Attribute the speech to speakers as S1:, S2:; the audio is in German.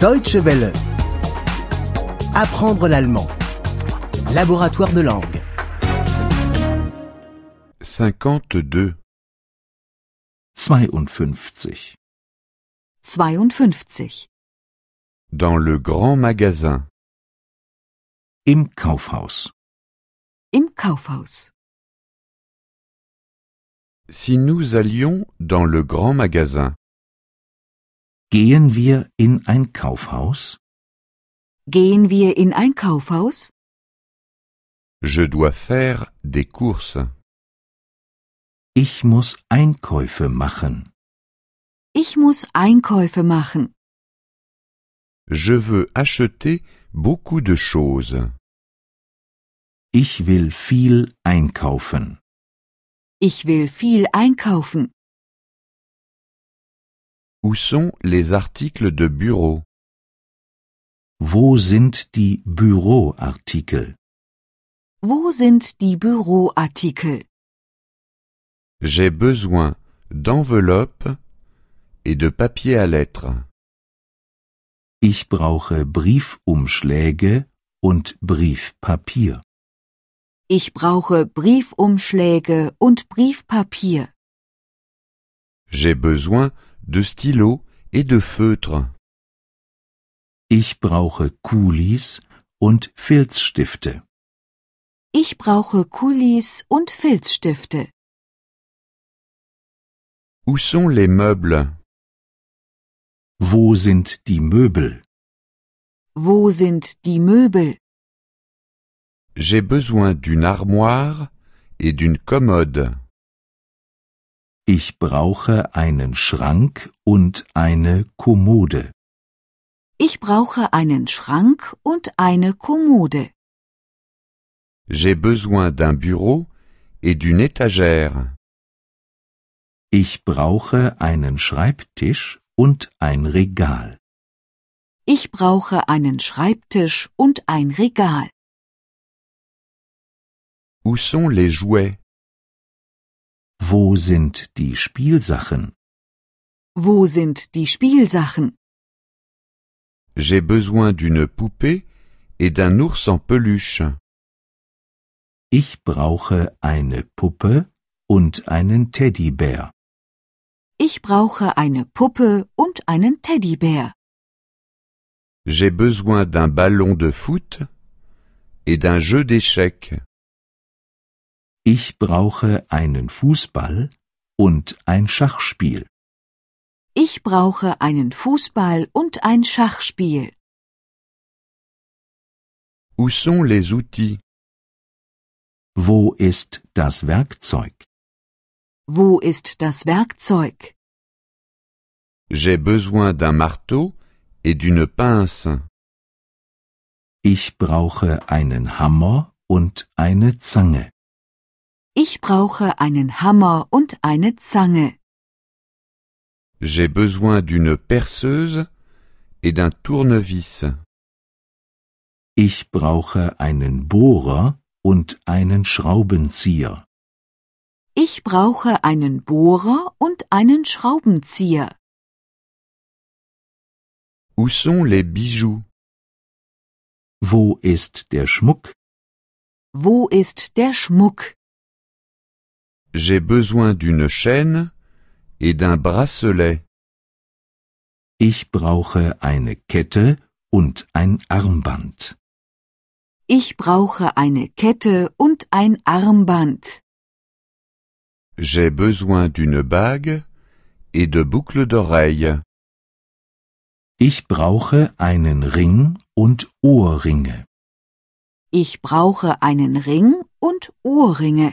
S1: Deutsche Welle. Apprendre l'allemand. Laboratoire de langue.
S2: 52.
S3: 52.
S4: 52.
S2: Dans le grand magasin.
S3: Im Kaufhaus.
S4: Im Kaufhaus.
S2: Si nous allions dans le grand magasin,
S3: Gehen wir in ein Kaufhaus?
S4: Gehen wir in ein Kaufhaus?
S2: je dois faire des courses.
S3: Ich muss Einkäufe machen.
S4: Ich muss Einkäufe machen.
S2: Je veux acheter beaucoup de choses.
S3: Ich will viel einkaufen.
S4: Ich will viel einkaufen.
S2: Où sont les articles de bureau
S3: Wo sind die Büroartikel?
S4: Wo sind die Büroartikel?
S2: J'ai besoin d'enveloppes et de papier à lettres.
S3: Ich brauche Briefumschläge und Briefpapier.
S4: Ich brauche Briefumschläge und Briefpapier.
S2: J'ai besoin de stylos et de feutres.
S3: Ich brauche Kulis und Filzstifte.
S4: Ich brauche Kulis und Filzstifte.
S2: Où sont les meubles
S3: Wo sind die Möbel?
S4: Wo sind die Möbel?
S2: J'ai besoin d'une armoire et d'une commode.
S3: Ich brauche einen Schrank und eine Kommode.
S4: Ich brauche einen Schrank und eine Kommode.
S2: J'ai besoin d'un bureau et d'une étagère.
S3: Ich brauche einen Schreibtisch und ein Regal.
S4: Ich brauche einen Schreibtisch und ein Regal.
S2: Où sont les jouets
S3: Wo sind die Spielsachen?
S4: Wo sind die Spielsachen?
S2: J'ai besoin d'une poupée et d'un ours en peluche.
S3: Ich brauche eine Puppe und einen Teddybär.
S4: Ich brauche eine Puppe und einen Teddybär.
S2: J'ai besoin d'un ballon de foot et d'un jeu d'échecs.
S3: Ich brauche einen Fußball und ein Schachspiel.
S4: Ich brauche einen Fußball und ein Schachspiel.
S2: Où sont les outils
S3: Wo ist das Werkzeug?
S4: Wo ist das Werkzeug?
S2: J'ai besoin d'un marteau et d'une pince.
S3: Ich brauche einen Hammer und eine Zange.
S4: Ich brauche einen Hammer und eine Zange.
S2: J'ai besoin d'une perceuse et d'un tournevis.
S3: Ich brauche einen Bohrer und einen Schraubenzieher.
S4: Ich brauche einen Bohrer und einen Schraubenzieher.
S2: Où sont les bijoux
S3: Wo ist der Schmuck?
S4: Wo ist der Schmuck?
S2: J'ai besoin d'une chaîne et d'un bracelet.
S3: Ich brauche eine Kette und ein Armband.
S4: Ich brauche eine Kette und ein Armband.
S2: J'ai besoin d'une bague et de boucles d'oreilles.
S3: Ich brauche einen Ring und Ohrringe.
S4: Ich brauche einen Ring und Ohrringe.